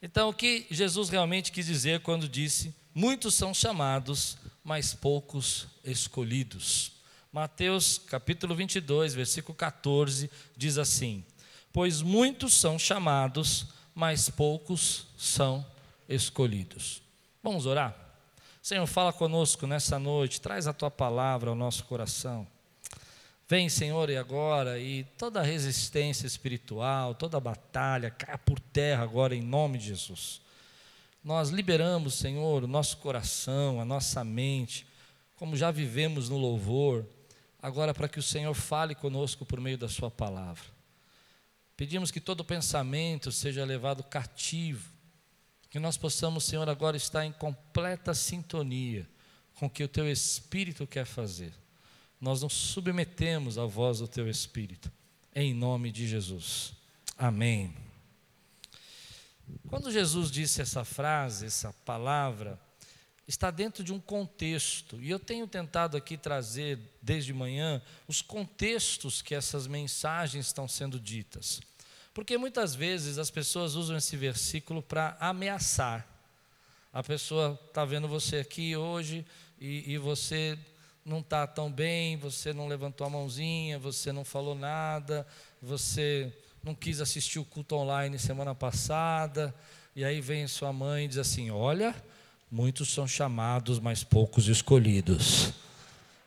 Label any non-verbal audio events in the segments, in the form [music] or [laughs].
Então, o que Jesus realmente quis dizer quando disse: Muitos são chamados, mas poucos escolhidos. Mateus capítulo 22, versículo 14, diz assim: Pois muitos são chamados, mas poucos são escolhidos. Vamos orar? Senhor, fala conosco nessa noite, traz a tua palavra ao nosso coração. Vem, Senhor, e agora, e toda resistência espiritual, toda batalha, caia por terra agora em nome de Jesus. Nós liberamos, Senhor, o nosso coração, a nossa mente, como já vivemos no louvor, agora para que o Senhor fale conosco por meio da Sua palavra. Pedimos que todo pensamento seja levado cativo, que nós possamos, Senhor, agora estar em completa sintonia com o que o Teu Espírito quer fazer nós nos submetemos à voz do Teu Espírito, em nome de Jesus. Amém. Quando Jesus disse essa frase, essa palavra, está dentro de um contexto, e eu tenho tentado aqui trazer desde manhã os contextos que essas mensagens estão sendo ditas. Porque muitas vezes as pessoas usam esse versículo para ameaçar. A pessoa está vendo você aqui hoje e, e você não está tão bem, você não levantou a mãozinha, você não falou nada, você não quis assistir o culto online semana passada, e aí vem sua mãe e diz assim: Olha, muitos são chamados, mas poucos escolhidos.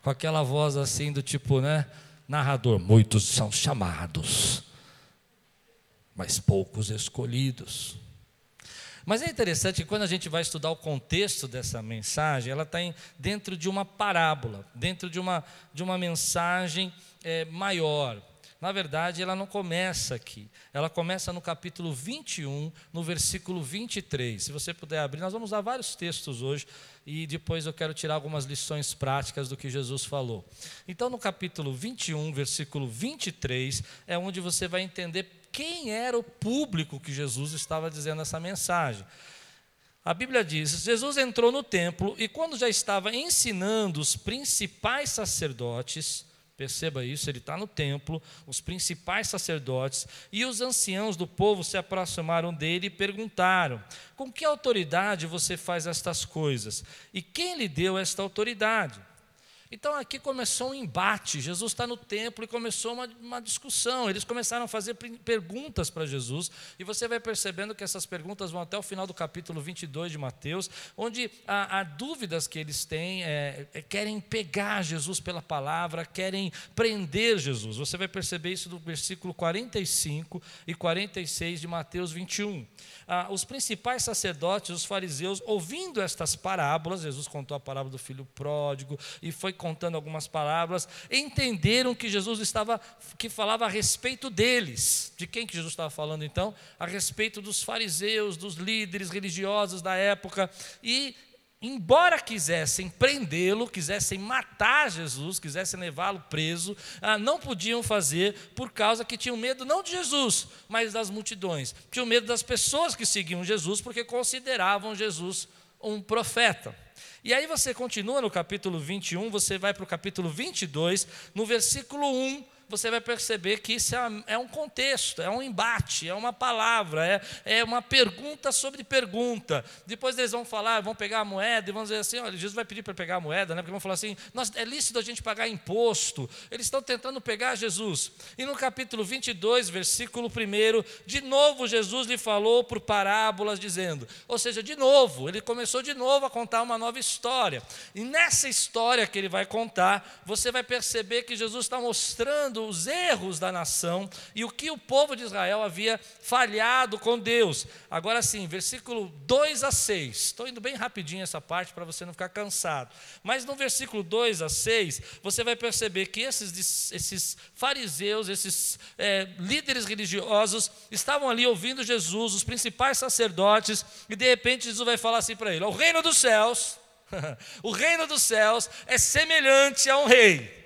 Com aquela voz assim do tipo, né? Narrador: Muitos são chamados, mas poucos escolhidos. Mas é interessante que quando a gente vai estudar o contexto dessa mensagem, ela está dentro de uma parábola, dentro de uma, de uma mensagem é, maior. Na verdade, ela não começa aqui. Ela começa no capítulo 21, no versículo 23. Se você puder abrir, nós vamos usar vários textos hoje e depois eu quero tirar algumas lições práticas do que Jesus falou. Então, no capítulo 21, versículo 23, é onde você vai entender quem era o público que Jesus estava dizendo essa mensagem. A Bíblia diz: Jesus entrou no templo e, quando já estava ensinando os principais sacerdotes, perceba isso, ele está no templo, os principais sacerdotes e os anciãos do povo se aproximaram dele e perguntaram: Com que autoridade você faz estas coisas? E quem lhe deu esta autoridade? Então aqui começou um embate. Jesus está no templo e começou uma, uma discussão. Eles começaram a fazer perguntas para Jesus, e você vai percebendo que essas perguntas vão até o final do capítulo 22 de Mateus, onde há, há dúvidas que eles têm, é, é, querem pegar Jesus pela palavra, querem prender Jesus. Você vai perceber isso do versículo 45 e 46 de Mateus 21. Ah, os principais sacerdotes, os fariseus, ouvindo estas parábolas, Jesus contou a parábola do filho pródigo e foi contando algumas palavras, entenderam que Jesus estava, que falava a respeito deles. De quem que Jesus estava falando então? A respeito dos fariseus, dos líderes religiosos da época. E embora quisessem prendê-lo, quisessem matar Jesus, quisessem levá-lo preso, ah, não podiam fazer por causa que tinham medo não de Jesus, mas das multidões. Tinham medo das pessoas que seguiam Jesus, porque consideravam Jesus um profeta. E aí você continua no capítulo 21, você vai para o capítulo 22, no versículo 1 você vai perceber que isso é, é um contexto, é um embate, é uma palavra, é, é uma pergunta sobre pergunta. Depois eles vão falar, vão pegar a moeda e vão dizer assim: olha, Jesus vai pedir para pegar a moeda, né? porque vão falar assim: nós, é lícito a gente pagar imposto. Eles estão tentando pegar Jesus. E no capítulo 22, versículo 1, de novo Jesus lhe falou por parábolas, dizendo: ou seja, de novo, ele começou de novo a contar uma nova história. E nessa história que ele vai contar, você vai perceber que Jesus está mostrando mostrando os erros da nação e o que o povo de Israel havia falhado com Deus. Agora sim, versículo 2 a 6. Estou indo bem rapidinho essa parte para você não ficar cansado. Mas no versículo 2 a 6, você vai perceber que esses, esses fariseus, esses é, líderes religiosos, estavam ali ouvindo Jesus, os principais sacerdotes, e de repente Jesus vai falar assim para ele: O reino dos céus. [laughs] o reino dos céus é semelhante a um rei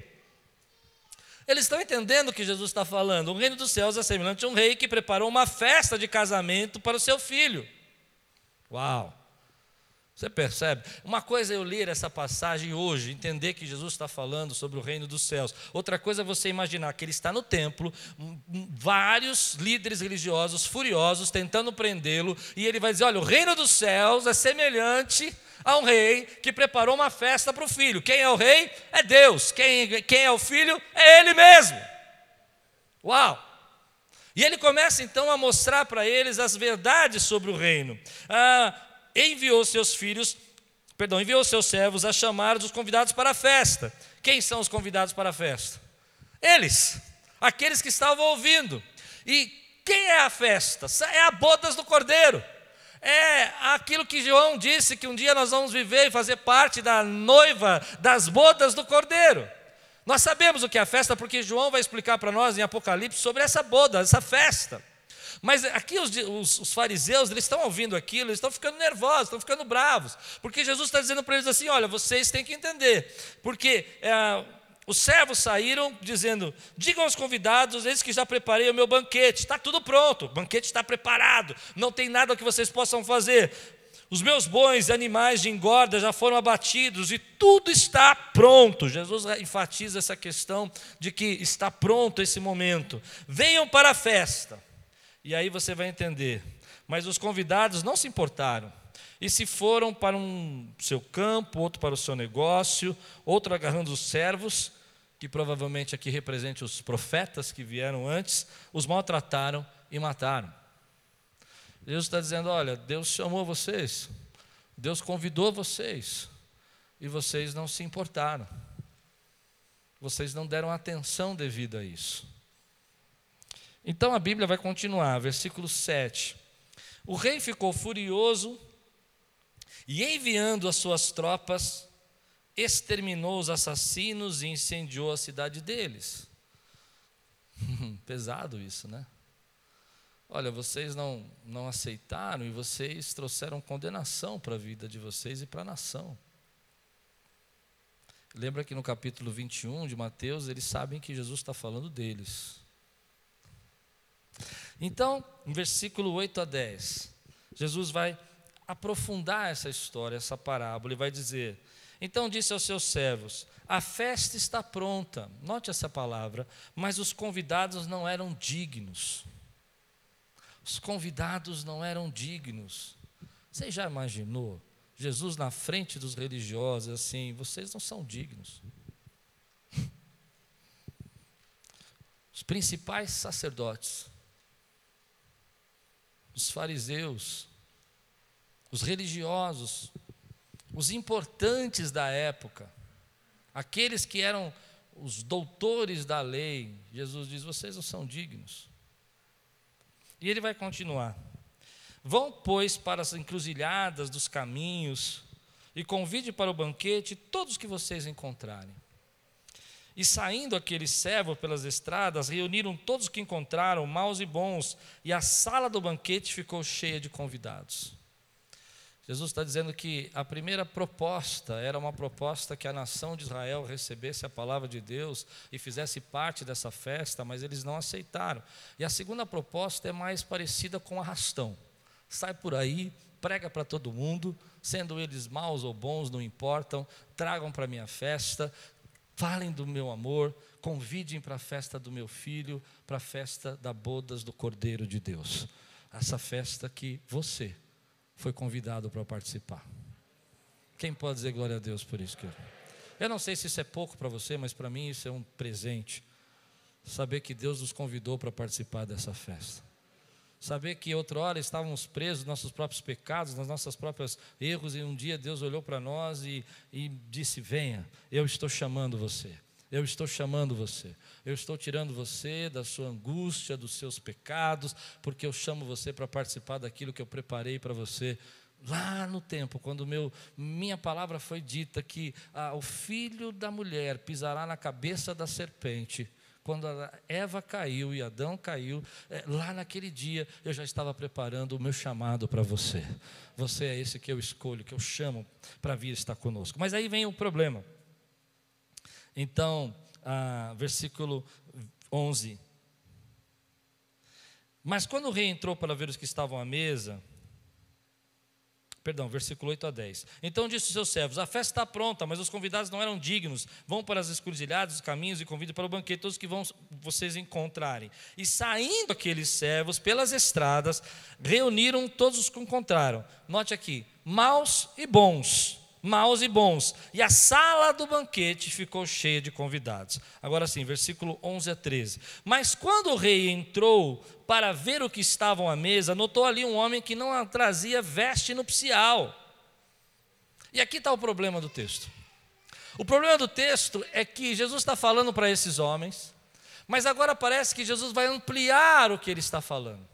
eles estão entendendo o que Jesus está falando. O reino dos céus é semelhante a um rei que preparou uma festa de casamento para o seu filho. Uau! Você percebe? Uma coisa é eu ler essa passagem hoje, entender que Jesus está falando sobre o reino dos céus. Outra coisa é você imaginar que ele está no templo, vários líderes religiosos furiosos tentando prendê-lo, e ele vai dizer: Olha, o reino dos céus é semelhante a um rei que preparou uma festa para o filho. Quem é o rei? É Deus. Quem, quem é o filho? É ele mesmo. Uau! E ele começa então a mostrar para eles as verdades sobre o reino. Ah, enviou seus filhos, perdão, enviou seus servos a chamar os convidados para a festa. Quem são os convidados para a festa? Eles, aqueles que estavam ouvindo. E quem é a festa? É a bodas do cordeiro. É aquilo que João disse que um dia nós vamos viver e fazer parte da noiva das bodas do cordeiro. Nós sabemos o que é a festa porque João vai explicar para nós em Apocalipse sobre essa boda, essa festa. Mas aqui os, os, os fariseus, eles estão ouvindo aquilo, eles estão ficando nervosos, estão ficando bravos, porque Jesus está dizendo para eles assim: olha, vocês têm que entender, porque é, os servos saíram dizendo: digam aos convidados, eles que já preparei o meu banquete, está tudo pronto, o banquete está preparado, não tem nada que vocês possam fazer. Os meus bons animais de engorda já foram abatidos e tudo está pronto. Jesus enfatiza essa questão de que está pronto esse momento. Venham para a festa. E aí você vai entender. Mas os convidados não se importaram. E se foram para um seu campo, outro para o seu negócio, outro agarrando os servos, que provavelmente aqui represente os profetas que vieram antes, os maltrataram e mataram. Jesus está dizendo: olha, Deus chamou vocês, Deus convidou vocês, e vocês não se importaram, vocês não deram atenção devida a isso. Então a Bíblia vai continuar, versículo 7. O rei ficou furioso e, enviando as suas tropas, exterminou os assassinos e incendiou a cidade deles. [laughs] Pesado isso, né? Olha, vocês não, não aceitaram e vocês trouxeram condenação para a vida de vocês e para a nação. Lembra que no capítulo 21 de Mateus, eles sabem que Jesus está falando deles. Então, em versículo 8 a 10, Jesus vai aprofundar essa história, essa parábola, e vai dizer: Então disse aos seus servos: A festa está pronta, note essa palavra, mas os convidados não eram dignos. Os convidados não eram dignos. Você já imaginou Jesus na frente dos religiosos assim: Vocês não são dignos. Os principais sacerdotes os fariseus, os religiosos, os importantes da época, aqueles que eram os doutores da lei. Jesus diz: vocês não são dignos. E ele vai continuar. Vão, pois, para as encruzilhadas dos caminhos e convide para o banquete todos que vocês encontrarem. E saindo aquele servo pelas estradas, reuniram todos que encontraram, maus e bons, e a sala do banquete ficou cheia de convidados. Jesus está dizendo que a primeira proposta era uma proposta que a nação de Israel recebesse a palavra de Deus e fizesse parte dessa festa, mas eles não aceitaram. E a segunda proposta é mais parecida com arrastão. Sai por aí, prega para todo mundo, sendo eles maus ou bons, não importam, tragam para a minha festa, Falem do meu amor, convidem para a festa do meu filho, para a festa da bodas do Cordeiro de Deus. Essa festa que você foi convidado para participar. Quem pode dizer glória a Deus por isso, querido? Eu não sei se isso é pouco para você, mas para mim isso é um presente. Saber que Deus nos convidou para participar dessa festa. Saber que outrora estávamos presos nos nossos próprios pecados, nos nossos próprios erros, e um dia Deus olhou para nós e, e disse: Venha, eu estou chamando você. Eu estou chamando você. Eu estou tirando você da sua angústia, dos seus pecados, porque eu chamo você para participar daquilo que eu preparei para você lá no tempo, quando meu, minha palavra foi dita que ah, o filho da mulher pisará na cabeça da serpente quando Eva caiu e Adão caiu, é, lá naquele dia eu já estava preparando o meu chamado para você. Você é esse que eu escolho, que eu chamo para vir estar conosco. Mas aí vem o problema. Então, versículo 11. Mas quando o rei entrou para ver os que estavam à mesa, Perdão, versículo 8 a 10. Então disse os seus servos: A festa está pronta, mas os convidados não eram dignos. Vão para as escruzilhadas, os caminhos e convidem para o banquete todos que vão vocês encontrarem. E saindo aqueles servos pelas estradas, reuniram todos os que encontraram. Note aqui: maus e bons maus e bons. E a sala do banquete ficou cheia de convidados. Agora sim, versículo 11 a 13. Mas quando o rei entrou para ver o que estavam à mesa, notou ali um homem que não trazia veste nupcial. E aqui está o problema do texto. O problema do texto é que Jesus está falando para esses homens, mas agora parece que Jesus vai ampliar o que ele está falando.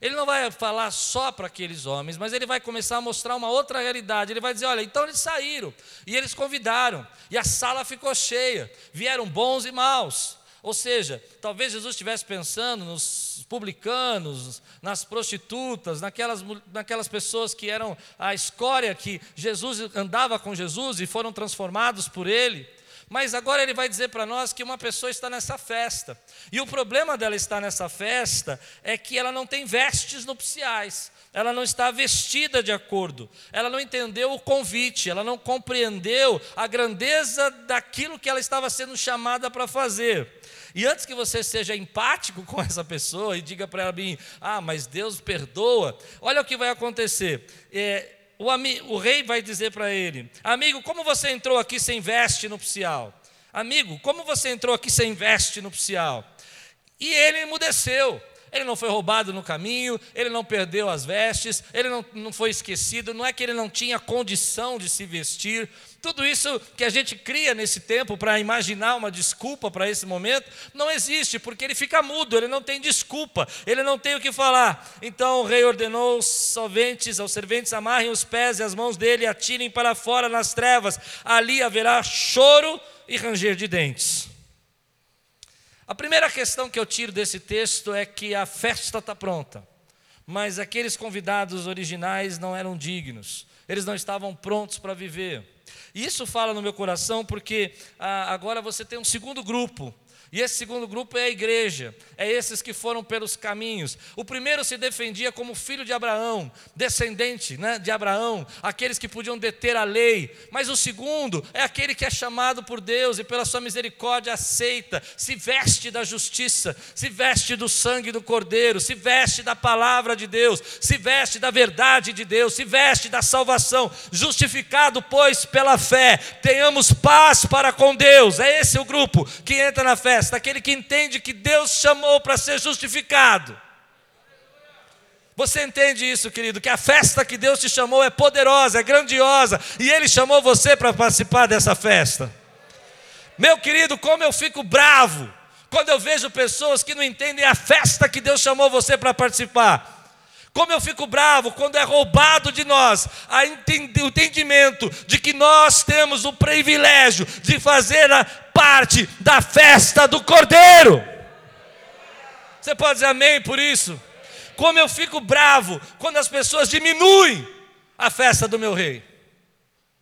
Ele não vai falar só para aqueles homens, mas ele vai começar a mostrar uma outra realidade. Ele vai dizer: olha, então eles saíram e eles convidaram, e a sala ficou cheia, vieram bons e maus. Ou seja, talvez Jesus estivesse pensando nos publicanos, nas prostitutas, naquelas, naquelas pessoas que eram a escória que Jesus andava com Jesus e foram transformados por ele. Mas agora ele vai dizer para nós que uma pessoa está nessa festa. E o problema dela estar nessa festa é que ela não tem vestes nupciais. Ela não está vestida de acordo. Ela não entendeu o convite, ela não compreendeu a grandeza daquilo que ela estava sendo chamada para fazer. E antes que você seja empático com essa pessoa e diga para ela bem, ah, mas Deus perdoa, olha o que vai acontecer. É, o, o rei vai dizer para ele: Amigo, como você entrou aqui sem veste nupcial? Amigo, como você entrou aqui sem veste nupcial? E ele emudeceu. Ele não foi roubado no caminho, ele não perdeu as vestes, ele não, não foi esquecido, não é que ele não tinha condição de se vestir, tudo isso que a gente cria nesse tempo para imaginar uma desculpa para esse momento, não existe, porque ele fica mudo, ele não tem desculpa, ele não tem o que falar. Então o rei ordenou aos serventes, aos serventes amarrem os pés e as mãos dele e atirem para fora nas trevas. Ali haverá choro e ranger de dentes. A primeira questão que eu tiro desse texto é que a festa está pronta, mas aqueles convidados originais não eram dignos, eles não estavam prontos para viver. Isso fala no meu coração porque ah, agora você tem um segundo grupo e esse segundo grupo é a igreja, é esses que foram pelos caminhos. O primeiro se defendia como filho de Abraão, descendente né, de Abraão, aqueles que podiam deter a lei. Mas o segundo é aquele que é chamado por Deus e pela sua misericórdia aceita, se veste da justiça, se veste do sangue do Cordeiro, se veste da palavra de Deus, se veste da verdade de Deus, se veste da salvação. Justificado, pois, pela fé, tenhamos paz para com Deus. É esse o grupo que entra na fé festa, aquele que entende que Deus chamou para ser justificado. Você entende isso, querido? Que a festa que Deus te chamou é poderosa, é grandiosa, e Ele chamou você para participar dessa festa. Meu querido, como eu fico bravo quando eu vejo pessoas que não entendem a festa que Deus chamou você para participar. Como eu fico bravo quando é roubado de nós o entendimento de que nós temos o privilégio de fazer parte da festa do Cordeiro. Você pode dizer amém por isso? Como eu fico bravo quando as pessoas diminuem a festa do meu rei.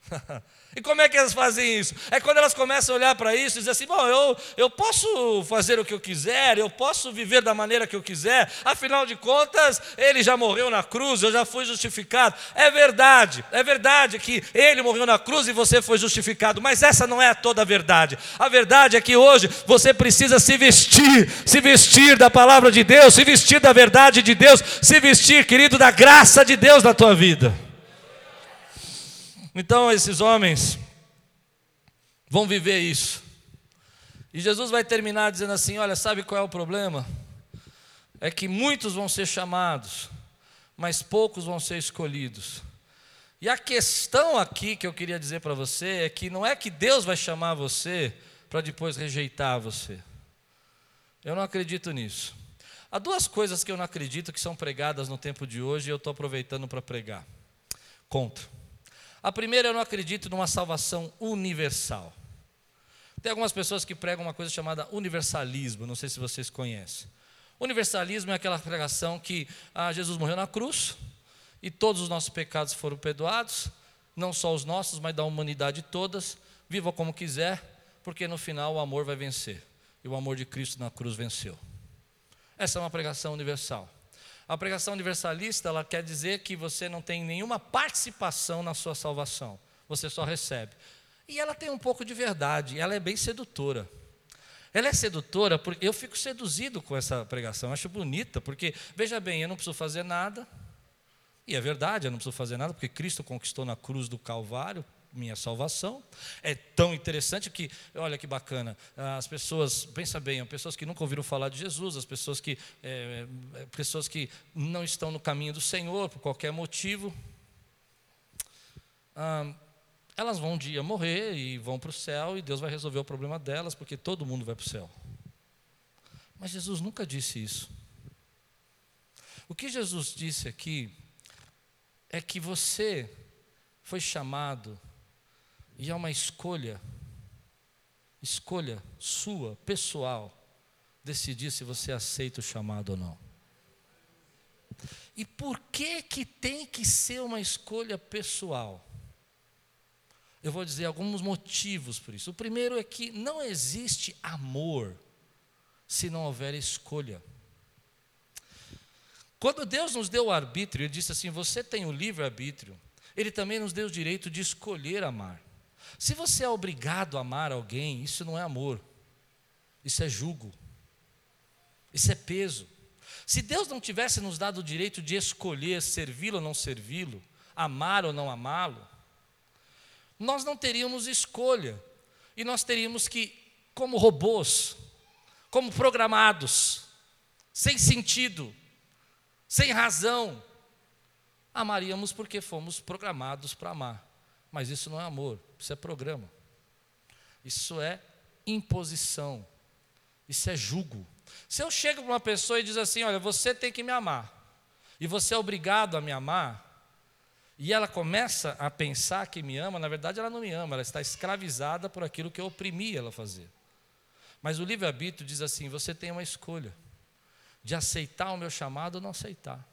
[laughs] E como é que elas fazem isso? É quando elas começam a olhar para isso e dizer assim: bom, eu, eu posso fazer o que eu quiser, eu posso viver da maneira que eu quiser, afinal de contas, ele já morreu na cruz, eu já fui justificado. É verdade, é verdade que ele morreu na cruz e você foi justificado, mas essa não é toda a verdade. A verdade é que hoje você precisa se vestir, se vestir da palavra de Deus, se vestir da verdade de Deus, se vestir, querido, da graça de Deus na tua vida. Então esses homens vão viver isso. E Jesus vai terminar dizendo assim: Olha, sabe qual é o problema? É que muitos vão ser chamados, mas poucos vão ser escolhidos. E a questão aqui que eu queria dizer para você é que não é que Deus vai chamar você para depois rejeitar você. Eu não acredito nisso. Há duas coisas que eu não acredito que são pregadas no tempo de hoje e eu estou aproveitando para pregar. Contra. A primeira, eu não acredito numa salvação universal. Tem algumas pessoas que pregam uma coisa chamada universalismo, não sei se vocês conhecem. Universalismo é aquela pregação que ah, Jesus morreu na cruz e todos os nossos pecados foram perdoados, não só os nossos, mas da humanidade todas. Viva como quiser, porque no final o amor vai vencer. E o amor de Cristo na cruz venceu. Essa é uma pregação universal. A pregação universalista, ela quer dizer que você não tem nenhuma participação na sua salvação, você só recebe. E ela tem um pouco de verdade, ela é bem sedutora. Ela é sedutora porque eu fico seduzido com essa pregação, acho bonita, porque, veja bem, eu não preciso fazer nada, e é verdade, eu não preciso fazer nada, porque Cristo conquistou na cruz do Calvário minha salvação. É tão interessante que, olha que bacana, as pessoas, pensa bem, as pessoas que nunca ouviram falar de Jesus, as pessoas que, é, é, pessoas que não estão no caminho do Senhor por qualquer motivo, ah, elas vão um dia morrer e vão para o céu e Deus vai resolver o problema delas, porque todo mundo vai para o céu. Mas Jesus nunca disse isso. O que Jesus disse aqui é que você foi chamado e é uma escolha, escolha sua, pessoal, decidir se você aceita o chamado ou não. E por que que tem que ser uma escolha pessoal? Eu vou dizer alguns motivos por isso. O primeiro é que não existe amor se não houver escolha. Quando Deus nos deu o arbítrio, Ele disse assim: Você tem o livre-arbítrio, Ele também nos deu o direito de escolher amar. Se você é obrigado a amar alguém, isso não é amor, isso é jugo, isso é peso. Se Deus não tivesse nos dado o direito de escolher servi-lo ou não servi-lo, amar ou não amá-lo, nós não teríamos escolha. E nós teríamos que, como robôs, como programados, sem sentido, sem razão, amaríamos porque fomos programados para amar. Mas isso não é amor, isso é programa. Isso é imposição. Isso é jugo. Se eu chego para uma pessoa e diz assim: Olha, você tem que me amar, e você é obrigado a me amar, e ela começa a pensar que me ama, na verdade ela não me ama, ela está escravizada por aquilo que eu oprimi ela a fazer. Mas o livre-arbítrio diz assim: você tem uma escolha de aceitar o meu chamado ou não aceitar,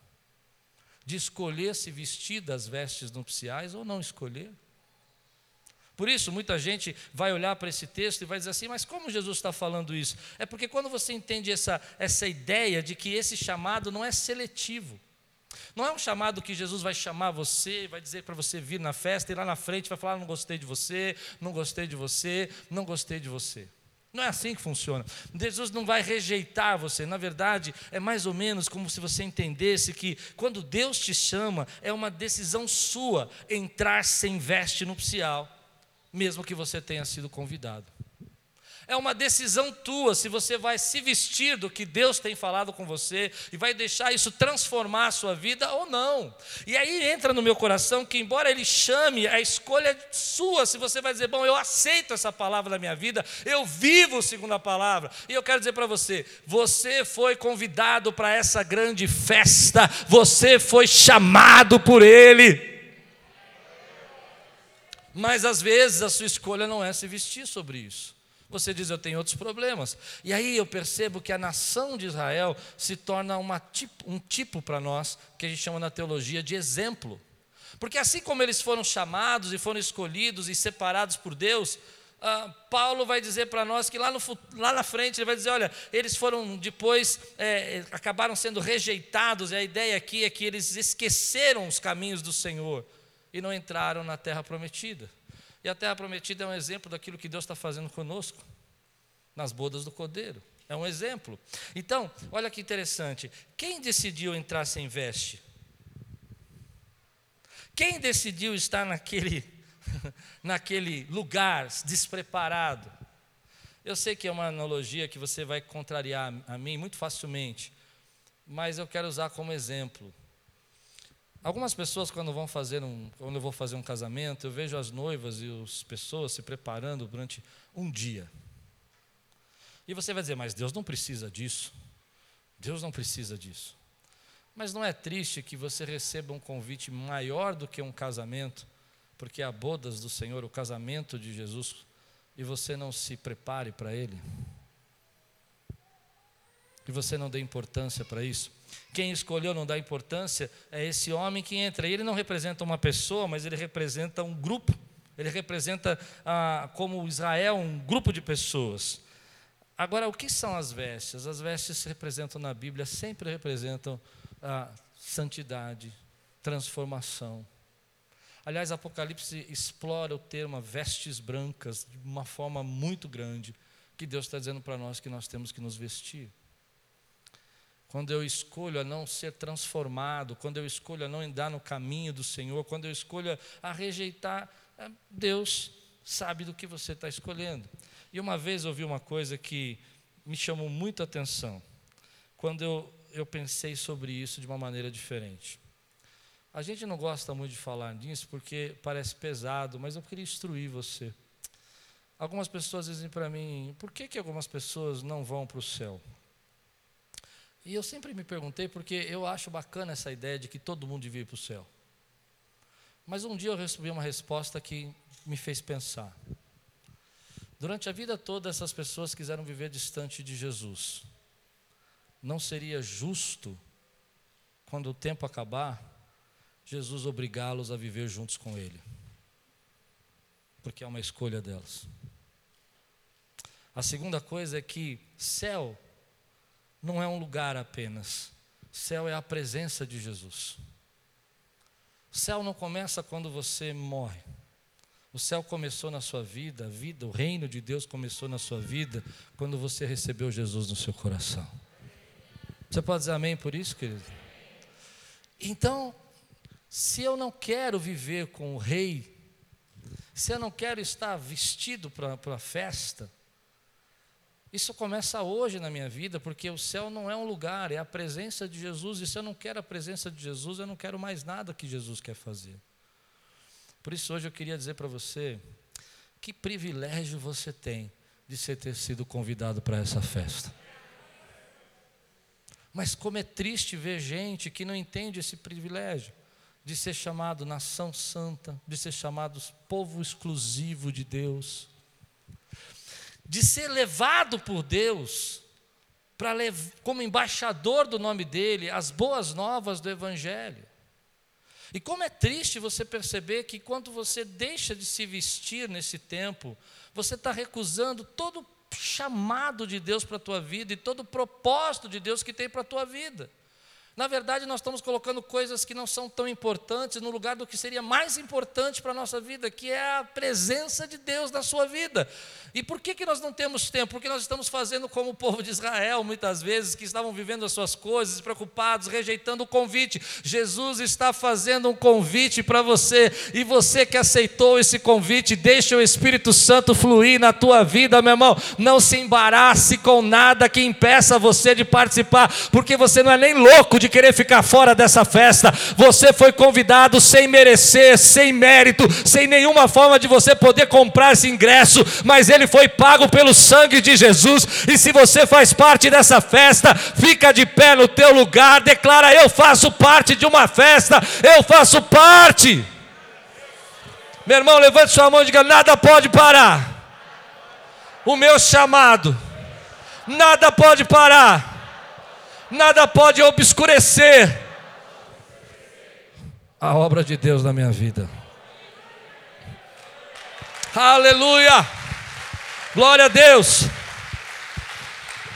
de escolher se vestir das vestes nupciais ou não escolher. Por isso, muita gente vai olhar para esse texto e vai dizer assim: mas como Jesus está falando isso? É porque quando você entende essa, essa ideia de que esse chamado não é seletivo, não é um chamado que Jesus vai chamar você, vai dizer para você vir na festa e lá na frente vai falar: não gostei de você, não gostei de você, não gostei de você. Não é assim que funciona. Jesus não vai rejeitar você. Na verdade, é mais ou menos como se você entendesse que quando Deus te chama, é uma decisão sua entrar sem veste nupcial, mesmo que você tenha sido convidado. É uma decisão tua se você vai se vestir do que Deus tem falado com você e vai deixar isso transformar a sua vida ou não. E aí entra no meu coração que, embora Ele chame, a escolha é sua. Se você vai dizer, bom, eu aceito essa palavra na minha vida, eu vivo segundo a palavra. E eu quero dizer para você: você foi convidado para essa grande festa, você foi chamado por Ele. Mas às vezes a sua escolha não é se vestir sobre isso. Você diz, eu tenho outros problemas. E aí eu percebo que a nação de Israel se torna tipo, um tipo para nós, que a gente chama na teologia de exemplo. Porque assim como eles foram chamados e foram escolhidos e separados por Deus, ah, Paulo vai dizer para nós que lá, no, lá na frente ele vai dizer: olha, eles foram depois, é, acabaram sendo rejeitados, e a ideia aqui é que eles esqueceram os caminhos do Senhor e não entraram na terra prometida. E a terra prometida é um exemplo daquilo que Deus está fazendo conosco, nas bodas do Cordeiro. É um exemplo. Então, olha que interessante. Quem decidiu entrar sem veste? Quem decidiu estar naquele, [laughs] naquele lugar despreparado? Eu sei que é uma analogia que você vai contrariar a mim muito facilmente, mas eu quero usar como exemplo. Algumas pessoas, quando vão fazer um, quando eu vou fazer um casamento, eu vejo as noivas e as pessoas se preparando durante um dia. E você vai dizer, mas Deus não precisa disso. Deus não precisa disso. Mas não é triste que você receba um convite maior do que um casamento, porque há bodas do Senhor, o casamento de Jesus, e você não se prepare para ele? E você não dê importância para isso? Quem escolheu não dá importância é esse homem que entra. Ele não representa uma pessoa, mas ele representa um grupo. Ele representa, ah, como Israel, um grupo de pessoas. Agora, o que são as vestes? As vestes representam na Bíblia, sempre representam a santidade, transformação. Aliás, Apocalipse explora o termo vestes brancas de uma forma muito grande, que Deus está dizendo para nós que nós temos que nos vestir. Quando eu escolho a não ser transformado, quando eu escolho a não andar no caminho do Senhor, quando eu escolho a rejeitar, é, Deus sabe do que você está escolhendo. E uma vez ouvi uma coisa que me chamou muita atenção, quando eu, eu pensei sobre isso de uma maneira diferente. A gente não gosta muito de falar nisso porque parece pesado, mas eu queria instruir você. Algumas pessoas dizem para mim: por que, que algumas pessoas não vão para o céu? E eu sempre me perguntei porque eu acho bacana essa ideia de que todo mundo devia ir para o céu. Mas um dia eu recebi uma resposta que me fez pensar. Durante a vida toda, essas pessoas quiseram viver distante de Jesus. Não seria justo, quando o tempo acabar, Jesus obrigá-los a viver juntos com Ele, porque é uma escolha delas. A segunda coisa é que céu não é um lugar apenas, céu é a presença de Jesus. Céu não começa quando você morre. O céu começou na sua vida, a vida, o reino de Deus começou na sua vida quando você recebeu Jesus no seu coração. Você pode dizer amém por isso, querido? Então, se eu não quero viver com o rei, se eu não quero estar vestido para a festa, isso começa hoje na minha vida, porque o céu não é um lugar, é a presença de Jesus, e se eu não quero a presença de Jesus, eu não quero mais nada que Jesus quer fazer. Por isso, hoje eu queria dizer para você: que privilégio você tem de ser ter sido convidado para essa festa. Mas como é triste ver gente que não entende esse privilégio de ser chamado nação santa, de ser chamado povo exclusivo de Deus, de ser levado por Deus para como embaixador do nome dele as boas novas do evangelho. E como é triste você perceber que quando você deixa de se vestir nesse tempo, você está recusando todo o chamado de Deus para a tua vida e todo o propósito de Deus que tem para a tua vida. Na verdade, nós estamos colocando coisas que não são tão importantes no lugar do que seria mais importante para a nossa vida, que é a presença de Deus na sua vida. E por que, que nós não temos tempo? Porque nós estamos fazendo como o povo de Israel, muitas vezes, que estavam vivendo as suas coisas, preocupados, rejeitando o convite. Jesus está fazendo um convite para você, e você que aceitou esse convite, deixa o Espírito Santo fluir na tua vida, meu irmão. Não se embarace com nada que impeça você de participar, porque você não é nem louco de querer ficar fora dessa festa. Você foi convidado sem merecer, sem mérito, sem nenhuma forma de você poder comprar esse ingresso, mas ele foi pago pelo sangue de Jesus. E se você faz parte dessa festa, fica de pé no teu lugar, declara: Eu faço parte de uma festa, eu faço parte. Meu irmão, levante sua mão e diga: Nada pode parar. O meu chamado, nada pode parar nada pode obscurecer a obra de Deus na minha vida. Aleluia! Glória a Deus!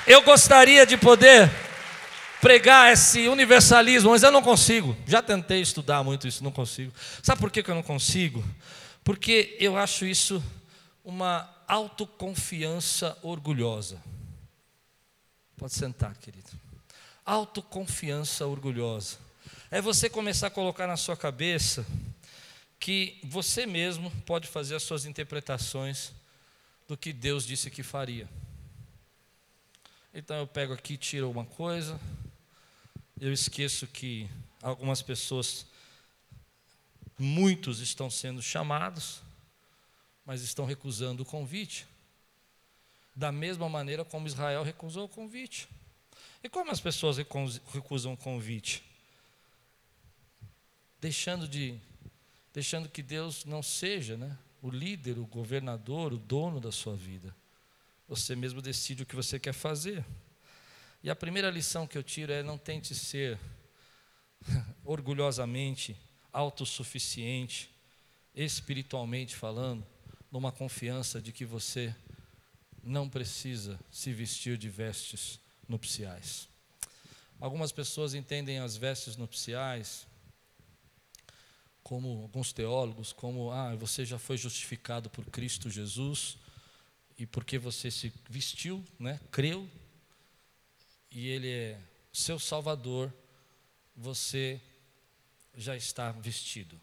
Eu gostaria de poder pregar esse universalismo, mas eu não consigo. Já tentei estudar muito isso, não consigo. Sabe por que eu não consigo? Porque eu acho isso uma autoconfiança orgulhosa. Pode sentar, querido autoconfiança orgulhosa. É você começar a colocar na sua cabeça que você mesmo pode fazer as suas interpretações do que Deus disse que faria. Então eu pego aqui, tiro uma coisa, eu esqueço que algumas pessoas, muitos estão sendo chamados, mas estão recusando o convite. Da mesma maneira como Israel recusou o convite. E como as pessoas recusam o convite? Deixando de deixando que Deus não seja, né, o líder, o governador, o dono da sua vida. Você mesmo decide o que você quer fazer. E a primeira lição que eu tiro é não tente ser [laughs] orgulhosamente autossuficiente, espiritualmente falando, numa confiança de que você não precisa se vestir de vestes nupciais. Algumas pessoas entendem as vestes nupciais como alguns teólogos, como ah, você já foi justificado por Cristo Jesus e porque você se vestiu, né, creu e ele é seu salvador, você já está vestido.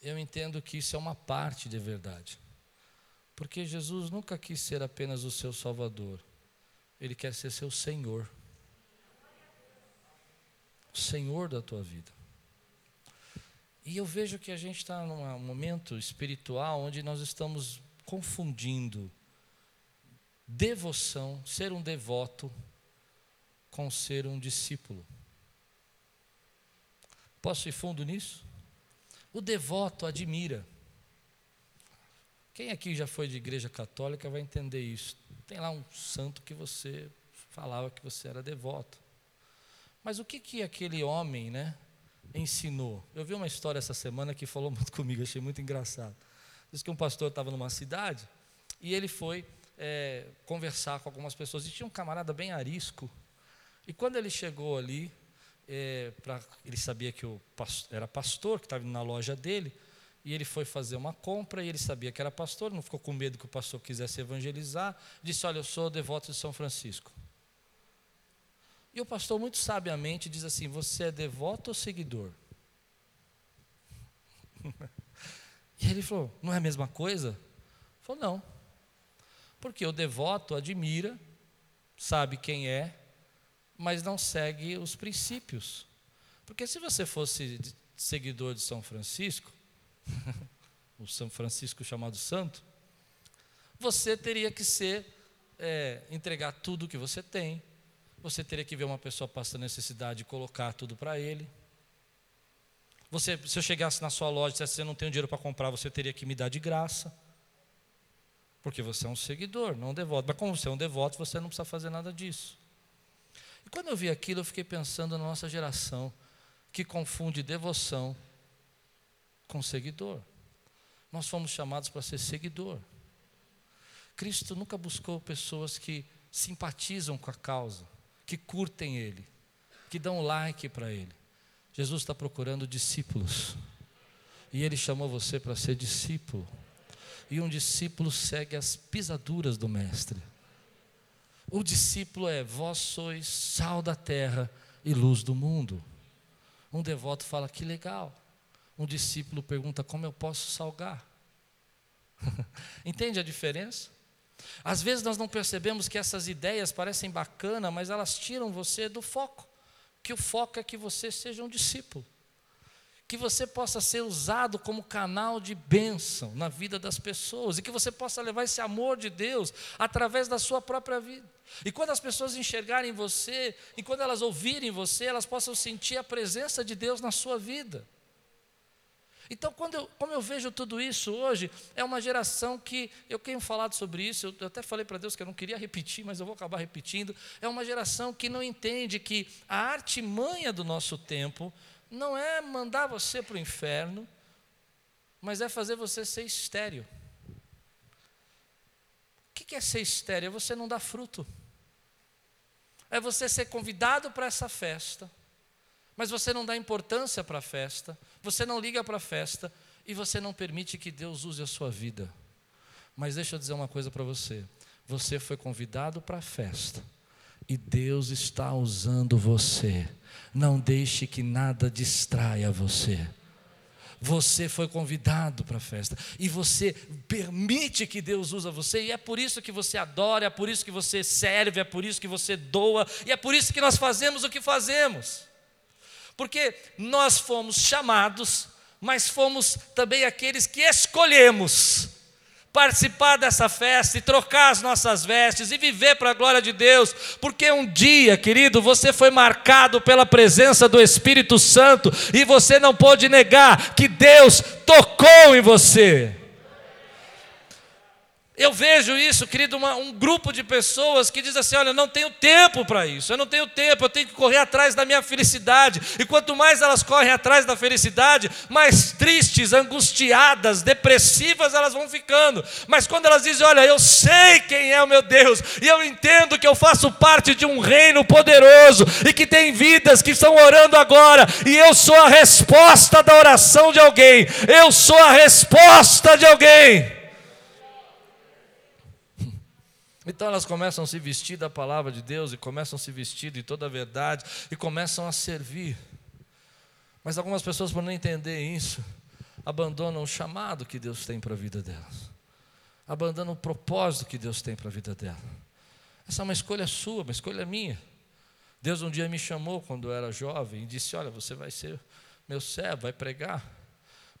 Eu entendo que isso é uma parte de verdade. Porque Jesus nunca quis ser apenas o seu salvador. Ele quer ser seu Senhor. Senhor da tua vida. E eu vejo que a gente está num momento espiritual onde nós estamos confundindo devoção, ser um devoto, com ser um discípulo. Posso ir fundo nisso? O devoto admira. Quem aqui já foi de igreja católica vai entender isso. Tem lá um santo que você falava que você era devoto. Mas o que que aquele homem, né, ensinou? Eu vi uma história essa semana que falou [laughs] muito comigo, achei muito engraçado. Diz que um pastor estava numa cidade e ele foi é, conversar com algumas pessoas. E tinha um camarada bem arisco. E quando ele chegou ali, é, pra, ele sabia que o era pastor, que estava na loja dele, e ele foi fazer uma compra, e ele sabia que era pastor, não ficou com medo que o pastor quisesse evangelizar, disse, olha, eu sou devoto de São Francisco. E o pastor muito sabiamente diz assim, você é devoto ou seguidor? [laughs] e ele falou, não é a mesma coisa? Ele falou, não. Porque o devoto admira, sabe quem é, mas não segue os princípios. Porque se você fosse seguidor de São Francisco, o [laughs] São Francisco chamado Santo, você teria que ser, é, entregar tudo que você tem, você teria que ver uma pessoa passando necessidade e colocar tudo para ele. Você, se eu chegasse na sua loja e dissesse, você não tem dinheiro para comprar, você teria que me dar de graça. Porque você é um seguidor, não um devoto. Mas como você é um devoto, você não precisa fazer nada disso. E quando eu vi aquilo, eu fiquei pensando na nossa geração, que confunde devoção com seguidor. Nós fomos chamados para ser seguidor. Cristo nunca buscou pessoas que simpatizam com a causa, que curtem Ele, que dão like para Ele. Jesus está procurando discípulos. E Ele chamou você para ser discípulo. E um discípulo segue as pisaduras do Mestre. O discípulo é: Vós sois sal da terra e luz do mundo. Um devoto fala: Que legal. Um discípulo pergunta: Como eu posso salgar? [laughs] Entende a diferença? Às vezes nós não percebemos que essas ideias parecem bacanas, mas elas tiram você do foco. Que o foco é que você seja um discípulo que você possa ser usado como canal de bênção na vida das pessoas e que você possa levar esse amor de Deus através da sua própria vida. E quando as pessoas enxergarem você, e quando elas ouvirem você, elas possam sentir a presença de Deus na sua vida. Então, quando eu, como eu vejo tudo isso hoje, é uma geração que, eu tenho falado sobre isso, eu até falei para Deus que eu não queria [laughs] repetir, mas eu vou acabar repetindo. É uma geração que não entende que a artimanha do nosso tempo não é mandar você para o inferno, mas é fazer você ser estéreo. O que é ser estéreo? É você não dar fruto. É você ser convidado para essa festa, mas você não dá importância para a festa, você não liga para a festa e você não permite que Deus use a sua vida. Mas deixa eu dizer uma coisa para você: você foi convidado para a festa e Deus está usando você. Não deixe que nada distraia você. Você foi convidado para a festa e você permite que Deus use você, e é por isso que você adora, é por isso que você serve, é por isso que você doa, e é por isso que nós fazemos o que fazemos. Porque nós fomos chamados, mas fomos também aqueles que escolhemos participar dessa festa e trocar as nossas vestes e viver para a glória de Deus, porque um dia, querido, você foi marcado pela presença do Espírito Santo e você não pode negar que Deus tocou em você. Eu vejo isso, querido, uma, um grupo de pessoas que diz assim: olha, eu não tenho tempo para isso, eu não tenho tempo, eu tenho que correr atrás da minha felicidade. E quanto mais elas correm atrás da felicidade, mais tristes, angustiadas, depressivas elas vão ficando. Mas quando elas dizem: olha, eu sei quem é o meu Deus, e eu entendo que eu faço parte de um reino poderoso, e que tem vidas que estão orando agora, e eu sou a resposta da oração de alguém, eu sou a resposta de alguém. Então elas começam a se vestir da palavra de Deus e começam a se vestir de toda a verdade e começam a servir. Mas algumas pessoas, por não entender isso, abandonam o chamado que Deus tem para a vida delas, abandonam o propósito que Deus tem para a vida dela. Essa é uma escolha sua, uma escolha minha. Deus um dia me chamou quando eu era jovem e disse: Olha, você vai ser meu servo, vai pregar.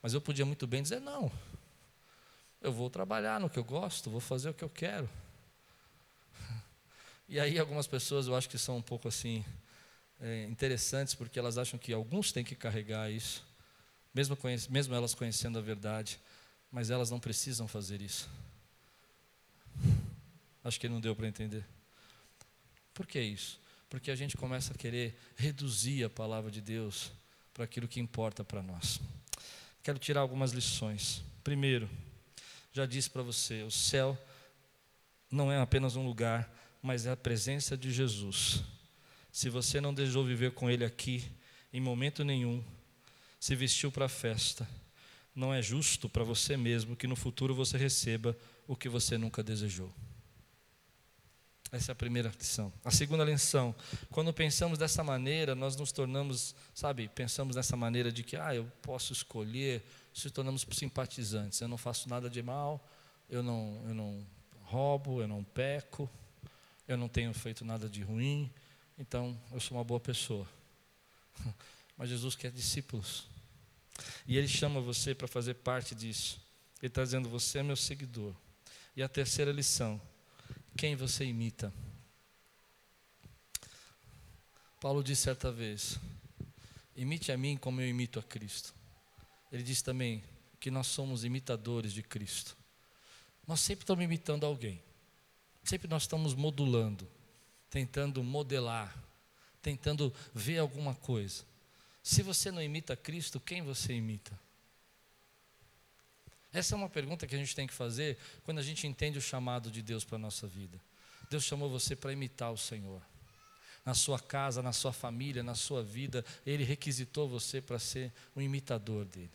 Mas eu podia muito bem dizer: Não, eu vou trabalhar no que eu gosto, vou fazer o que eu quero. E aí algumas pessoas eu acho que são um pouco assim é, interessantes porque elas acham que alguns têm que carregar isso, mesmo, mesmo elas conhecendo a verdade, mas elas não precisam fazer isso. Acho que não deu para entender. Por que isso? Porque a gente começa a querer reduzir a palavra de Deus para aquilo que importa para nós. Quero tirar algumas lições. Primeiro, já disse para você, o céu não é apenas um lugar mas é a presença de Jesus. Se você não desejou viver com Ele aqui, em momento nenhum, se vestiu para a festa, não é justo para você mesmo que no futuro você receba o que você nunca desejou. Essa é a primeira lição. A segunda lição, quando pensamos dessa maneira, nós nos tornamos, sabe, pensamos dessa maneira de que, ah, eu posso escolher, se tornamos simpatizantes. Eu não faço nada de mal, eu não, eu não roubo, eu não peco, eu não tenho feito nada de ruim, então eu sou uma boa pessoa. [laughs] Mas Jesus quer discípulos. E Ele chama você para fazer parte disso. Ele está dizendo: Você é meu seguidor. E a terceira lição: Quem você imita? Paulo disse certa vez: Imite a mim como eu imito a Cristo. Ele disse também que nós somos imitadores de Cristo. Nós sempre estamos imitando alguém. Sempre nós estamos modulando, tentando modelar, tentando ver alguma coisa. Se você não imita Cristo, quem você imita? Essa é uma pergunta que a gente tem que fazer quando a gente entende o chamado de Deus para a nossa vida. Deus chamou você para imitar o Senhor. Na sua casa, na sua família, na sua vida, Ele requisitou você para ser um imitador dele.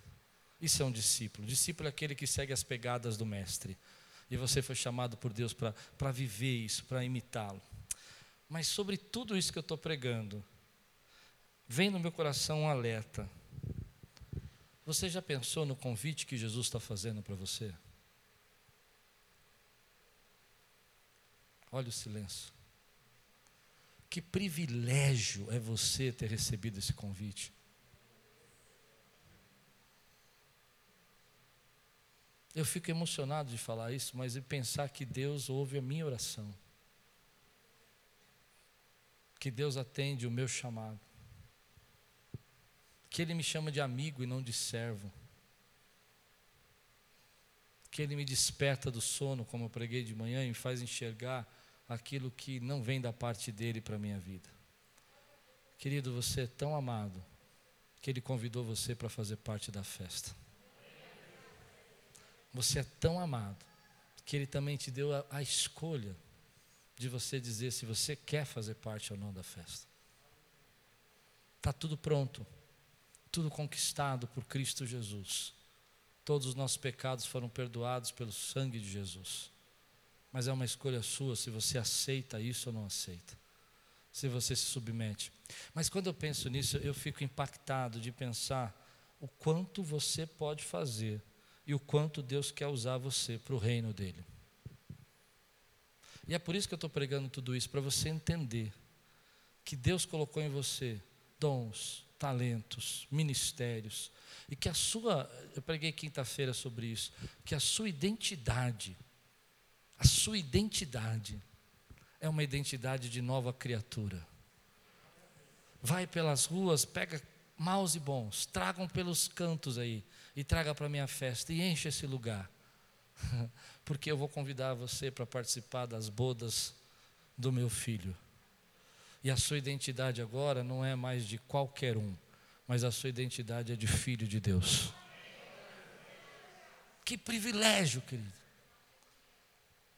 Isso é um discípulo. discípulo é aquele que segue as pegadas do Mestre. E você foi chamado por Deus para viver isso, para imitá-lo. Mas sobre tudo isso que eu estou pregando, vem no meu coração um alerta. Você já pensou no convite que Jesus está fazendo para você? Olha o silêncio. Que privilégio é você ter recebido esse convite. Eu fico emocionado de falar isso, mas de pensar que Deus ouve a minha oração. Que Deus atende o meu chamado. Que Ele me chama de amigo e não de servo. Que Ele me desperta do sono, como eu preguei de manhã, e me faz enxergar aquilo que não vem da parte dele para a minha vida. Querido, você é tão amado que Ele convidou você para fazer parte da festa. Você é tão amado que Ele também te deu a, a escolha de você dizer se você quer fazer parte ou não da festa. Está tudo pronto, tudo conquistado por Cristo Jesus. Todos os nossos pecados foram perdoados pelo sangue de Jesus. Mas é uma escolha sua se você aceita isso ou não aceita. Se você se submete. Mas quando eu penso nisso, eu fico impactado de pensar o quanto você pode fazer e o quanto Deus quer usar você para o reino dele. E é por isso que eu estou pregando tudo isso, para você entender que Deus colocou em você dons, talentos, ministérios, e que a sua, eu preguei quinta-feira sobre isso, que a sua identidade, a sua identidade é uma identidade de nova criatura. Vai pelas ruas, pega maus e bons, tragam pelos cantos aí, e traga para a minha festa e enche esse lugar. [laughs] porque eu vou convidar você para participar das bodas do meu filho. E a sua identidade agora não é mais de qualquer um, mas a sua identidade é de filho de Deus. Que privilégio, querido.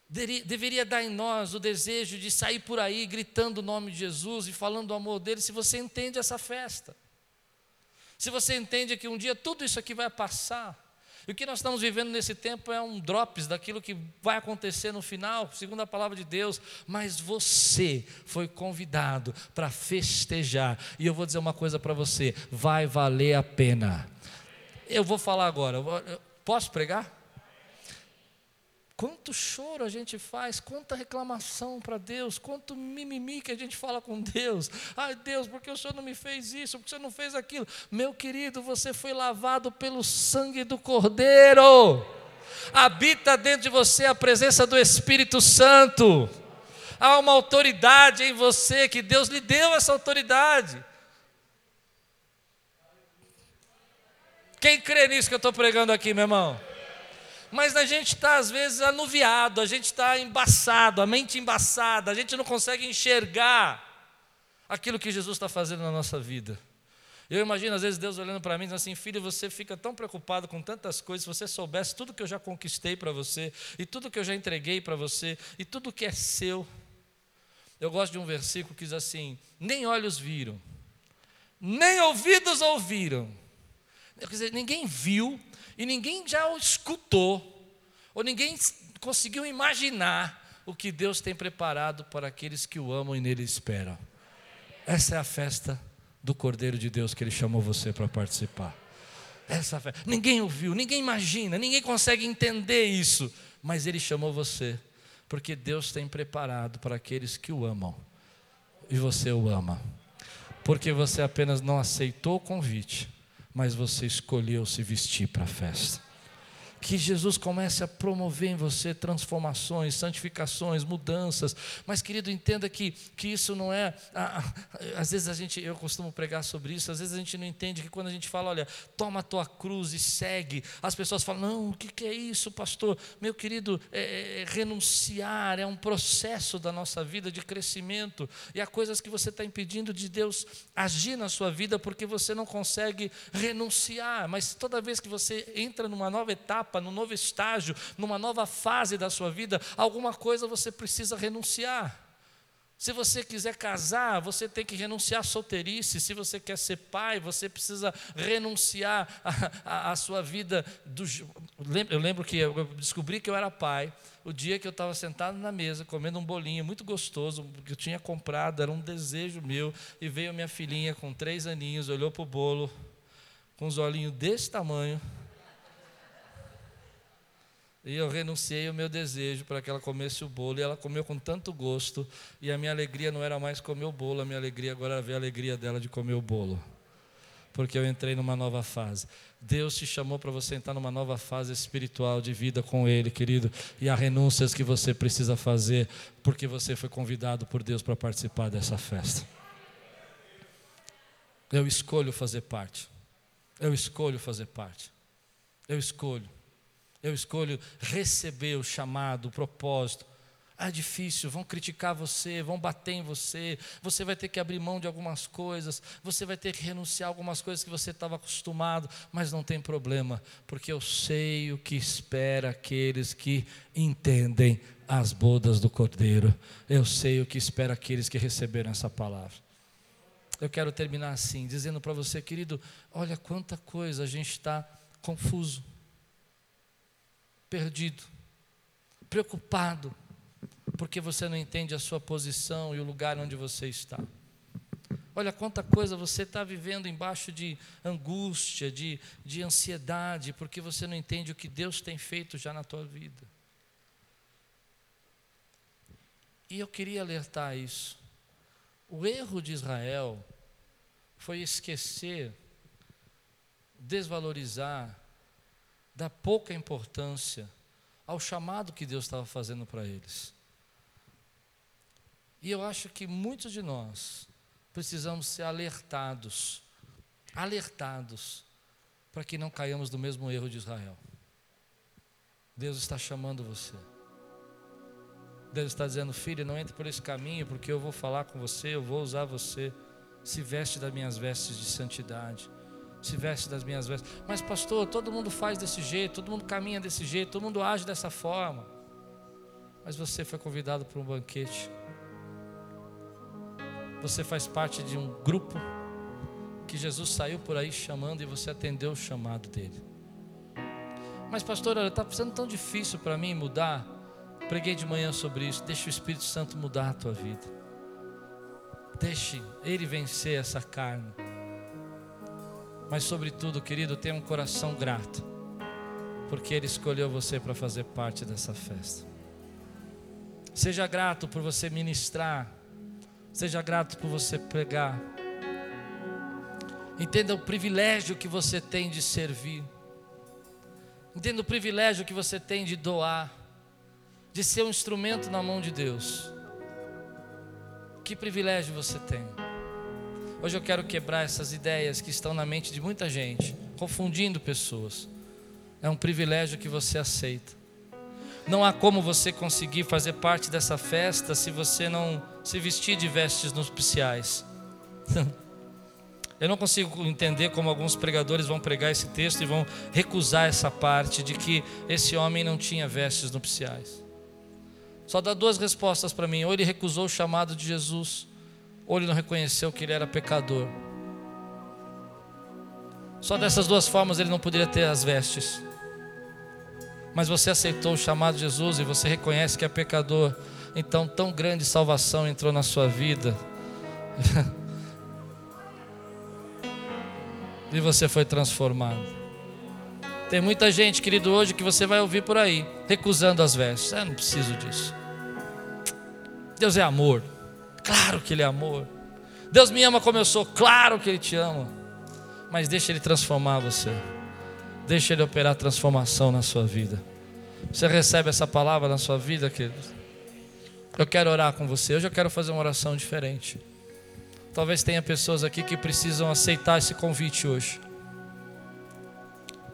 Deveria dar em nós o desejo de sair por aí gritando o nome de Jesus e falando do amor dele, se você entende essa festa. Se você entende que um dia tudo isso aqui vai passar. E o que nós estamos vivendo nesse tempo é um drops daquilo que vai acontecer no final, segundo a palavra de Deus. Mas você foi convidado para festejar. E eu vou dizer uma coisa para você: vai valer a pena. Eu vou falar agora. Posso pregar? Quanto choro a gente faz, quanta reclamação para Deus, quanto mimimi que a gente fala com Deus. Ai Deus, porque o Senhor não me fez isso, porque o Senhor não fez aquilo. Meu querido, você foi lavado pelo sangue do Cordeiro. Habita dentro de você a presença do Espírito Santo. Há uma autoridade em você que Deus lhe deu essa autoridade. Quem crê nisso que eu estou pregando aqui, meu irmão? Mas a gente está às vezes anuviado, a gente está embaçado, a mente embaçada, a gente não consegue enxergar aquilo que Jesus está fazendo na nossa vida. Eu imagino às vezes Deus olhando para mim e dizendo assim: Filho, você fica tão preocupado com tantas coisas, se você soubesse tudo que eu já conquistei para você, e tudo que eu já entreguei para você, e tudo que é seu. Eu gosto de um versículo que diz assim: Nem olhos viram, nem ouvidos ouviram. Quer dizer, ninguém viu, e ninguém já o escutou, ou ninguém conseguiu imaginar o que Deus tem preparado para aqueles que o amam e nele esperam. Essa é a festa do Cordeiro de Deus que ele chamou você para participar. Essa festa. Ninguém ouviu, ninguém imagina, ninguém consegue entender isso, mas ele chamou você, porque Deus tem preparado para aqueles que o amam. E você o ama. Porque você apenas não aceitou o convite mas você escolheu se vestir para a festa que Jesus comece a promover em você transformações, santificações, mudanças. Mas, querido, entenda que, que isso não é. às vezes a gente, eu costumo pregar sobre isso, às vezes a gente não entende que quando a gente fala, olha, toma a tua cruz e segue, as pessoas falam, não, o que, que é isso, pastor? Meu querido, é, é, é renunciar é um processo da nossa vida de crescimento, e há coisas que você está impedindo de Deus agir na sua vida porque você não consegue renunciar, mas toda vez que você entra numa nova etapa, etapa, num novo estágio, numa nova fase da sua vida, alguma coisa você precisa renunciar. Se você quiser casar, você tem que renunciar à solteirice. Se você quer ser pai, você precisa renunciar à sua vida. Do... Eu lembro que eu descobri que eu era pai o dia que eu estava sentado na mesa, comendo um bolinho muito gostoso, que eu tinha comprado, era um desejo meu. E veio minha filhinha com três aninhos, olhou para o bolo, com os olhinhos desse tamanho e eu renunciei ao meu desejo para que ela comesse o bolo, e ela comeu com tanto gosto, e a minha alegria não era mais comer o bolo, a minha alegria agora era ver a alegria dela de comer o bolo. Porque eu entrei numa nova fase. Deus te chamou para você entrar numa nova fase espiritual de vida com Ele, querido. E há renúncias que você precisa fazer, porque você foi convidado por Deus para participar dessa festa. Eu escolho fazer parte. Eu escolho fazer parte. Eu escolho. Eu escolho receber o chamado, o propósito. Ah, é difícil, vão criticar você, vão bater em você, você vai ter que abrir mão de algumas coisas, você vai ter que renunciar a algumas coisas que você estava acostumado, mas não tem problema, porque eu sei o que espera aqueles que entendem as bodas do Cordeiro, eu sei o que espera aqueles que receberam essa palavra. Eu quero terminar assim, dizendo para você, querido, olha quanta coisa a gente está confuso perdido, preocupado, porque você não entende a sua posição e o lugar onde você está. Olha quanta coisa você está vivendo embaixo de angústia, de, de ansiedade, porque você não entende o que Deus tem feito já na tua vida. E eu queria alertar isso. O erro de Israel foi esquecer, desvalorizar dá pouca importância ao chamado que Deus estava fazendo para eles. E eu acho que muitos de nós precisamos ser alertados, alertados, para que não caiamos no mesmo erro de Israel. Deus está chamando você. Deus está dizendo, filho, não entre por esse caminho, porque eu vou falar com você, eu vou usar você. Se veste das minhas vestes de santidade. Se veste das minhas vestes. Mas, pastor, todo mundo faz desse jeito, todo mundo caminha desse jeito, todo mundo age dessa forma. Mas você foi convidado para um banquete. Você faz parte de um grupo que Jesus saiu por aí chamando e você atendeu o chamado dele. Mas, pastor, está sendo tão difícil para mim mudar. Preguei de manhã sobre isso. Deixa o Espírito Santo mudar a tua vida. Deixe Ele vencer essa carne. Mas, sobretudo, querido, tenha um coração grato, porque Ele escolheu você para fazer parte dessa festa. Seja grato por você ministrar, seja grato por você pregar. Entenda o privilégio que você tem de servir. Entenda o privilégio que você tem de doar, de ser um instrumento na mão de Deus. Que privilégio você tem. Hoje eu quero quebrar essas ideias que estão na mente de muita gente, confundindo pessoas. É um privilégio que você aceita. Não há como você conseguir fazer parte dessa festa se você não se vestir de vestes nupciais. [laughs] Eu não consigo entender como alguns pregadores vão pregar esse texto e vão recusar essa parte de que esse homem não tinha vestes nupciais. Só dá duas respostas para mim: ou ele recusou o chamado de Jesus, ou ele não reconheceu que ele era pecador. Só dessas duas formas ele não poderia ter as vestes. Mas você aceitou o chamado de Jesus e você reconhece que é pecador, então tão grande salvação entrou na sua vida. [laughs] e você foi transformado. Tem muita gente, querido, hoje que você vai ouvir por aí, recusando as vestes. Eu não preciso disso. Deus é amor. Claro que Ele é amor. Deus me ama como eu sou. Claro que Ele te ama. Mas deixa Ele transformar você. Deixa Ele operar transformação na sua vida. Você recebe essa palavra na sua vida, querido? Eu quero orar com você. Hoje eu quero fazer uma oração diferente. Talvez tenha pessoas aqui que precisam aceitar esse convite hoje.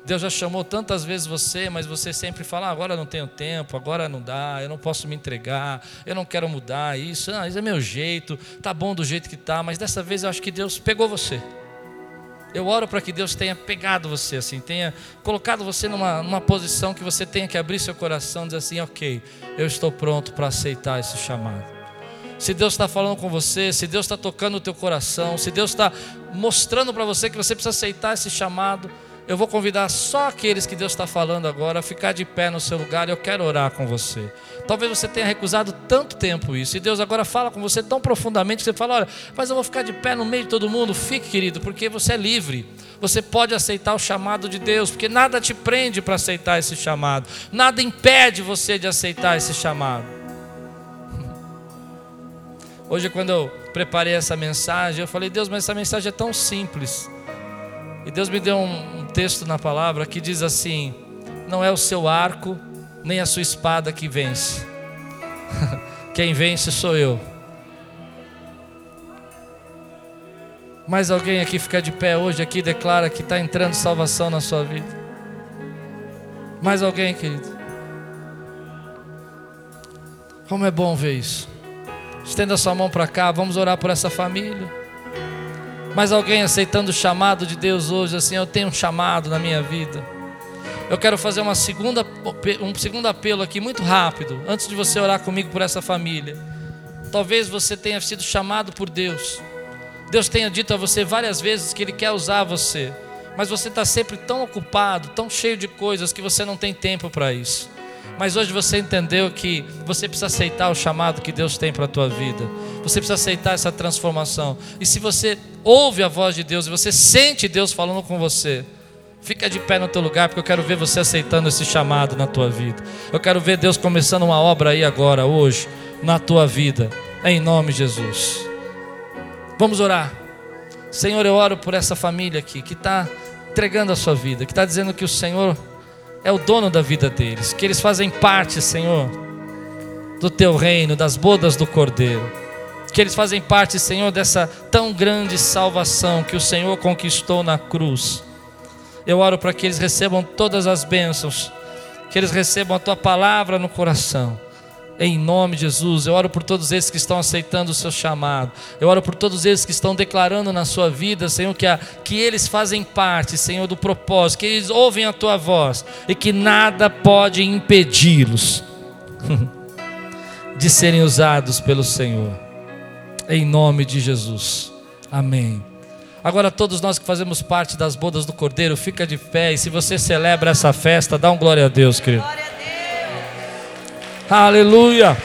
Deus já chamou tantas vezes você, mas você sempre fala: ah, agora não tenho tempo, agora não dá, eu não posso me entregar, eu não quero mudar isso, ah, isso é meu jeito, tá bom do jeito que tá, mas dessa vez eu acho que Deus pegou você. Eu oro para que Deus tenha pegado você, assim, tenha colocado você numa, numa posição que você tenha que abrir seu coração e dizer assim: ok, eu estou pronto para aceitar esse chamado se Deus está falando com você, se Deus está tocando o teu coração, se Deus está mostrando para você que você precisa aceitar esse chamado, eu vou convidar só aqueles que Deus está falando agora a ficar de pé no seu lugar eu quero orar com você. Talvez você tenha recusado tanto tempo isso, e Deus agora fala com você tão profundamente que você fala: olha, mas eu vou ficar de pé no meio de todo mundo. Fique, querido, porque você é livre. Você pode aceitar o chamado de Deus, porque nada te prende para aceitar esse chamado, nada impede você de aceitar esse chamado. [laughs] Hoje, quando eu preparei essa mensagem, eu falei, Deus, mas essa mensagem é tão simples. E Deus me deu um, um texto na palavra que diz assim: Não é o seu arco, nem a sua espada que vence. [laughs] Quem vence sou eu. Mais alguém aqui fica de pé hoje aqui declara que está entrando salvação na sua vida. Mais alguém, querido? Como é bom ver isso. Estenda sua mão para cá, vamos orar por essa família. Mas alguém aceitando o chamado de Deus hoje, assim, eu tenho um chamado na minha vida. Eu quero fazer uma segunda, um segundo apelo aqui, muito rápido, antes de você orar comigo por essa família. Talvez você tenha sido chamado por Deus. Deus tenha dito a você várias vezes que Ele quer usar você, mas você está sempre tão ocupado, tão cheio de coisas, que você não tem tempo para isso. Mas hoje você entendeu que você precisa aceitar o chamado que Deus tem para a tua vida. Você precisa aceitar essa transformação. E se você ouve a voz de Deus e você sente Deus falando com você, fica de pé no teu lugar, porque eu quero ver você aceitando esse chamado na tua vida. Eu quero ver Deus começando uma obra aí agora, hoje, na tua vida, em nome de Jesus. Vamos orar. Senhor, eu oro por essa família aqui que está entregando a sua vida, que está dizendo que o Senhor é o dono da vida deles, que eles fazem parte, Senhor, do teu reino, das bodas do Cordeiro, que eles fazem parte, Senhor, dessa tão grande salvação que o Senhor conquistou na cruz. Eu oro para que eles recebam todas as bênçãos que eles recebam a tua palavra no coração. Em nome de Jesus, eu oro por todos esses que estão aceitando o seu chamado. Eu oro por todos esses que estão declarando na sua vida, Senhor, que, a, que eles fazem parte, Senhor, do propósito, que eles ouvem a tua voz e que nada pode impedi-los [laughs] de serem usados pelo Senhor. Em nome de Jesus. Amém. Agora, todos nós que fazemos parte das bodas do Cordeiro, fica de pé e se você celebra essa festa, dá um glória a Deus, querido. Aleluia.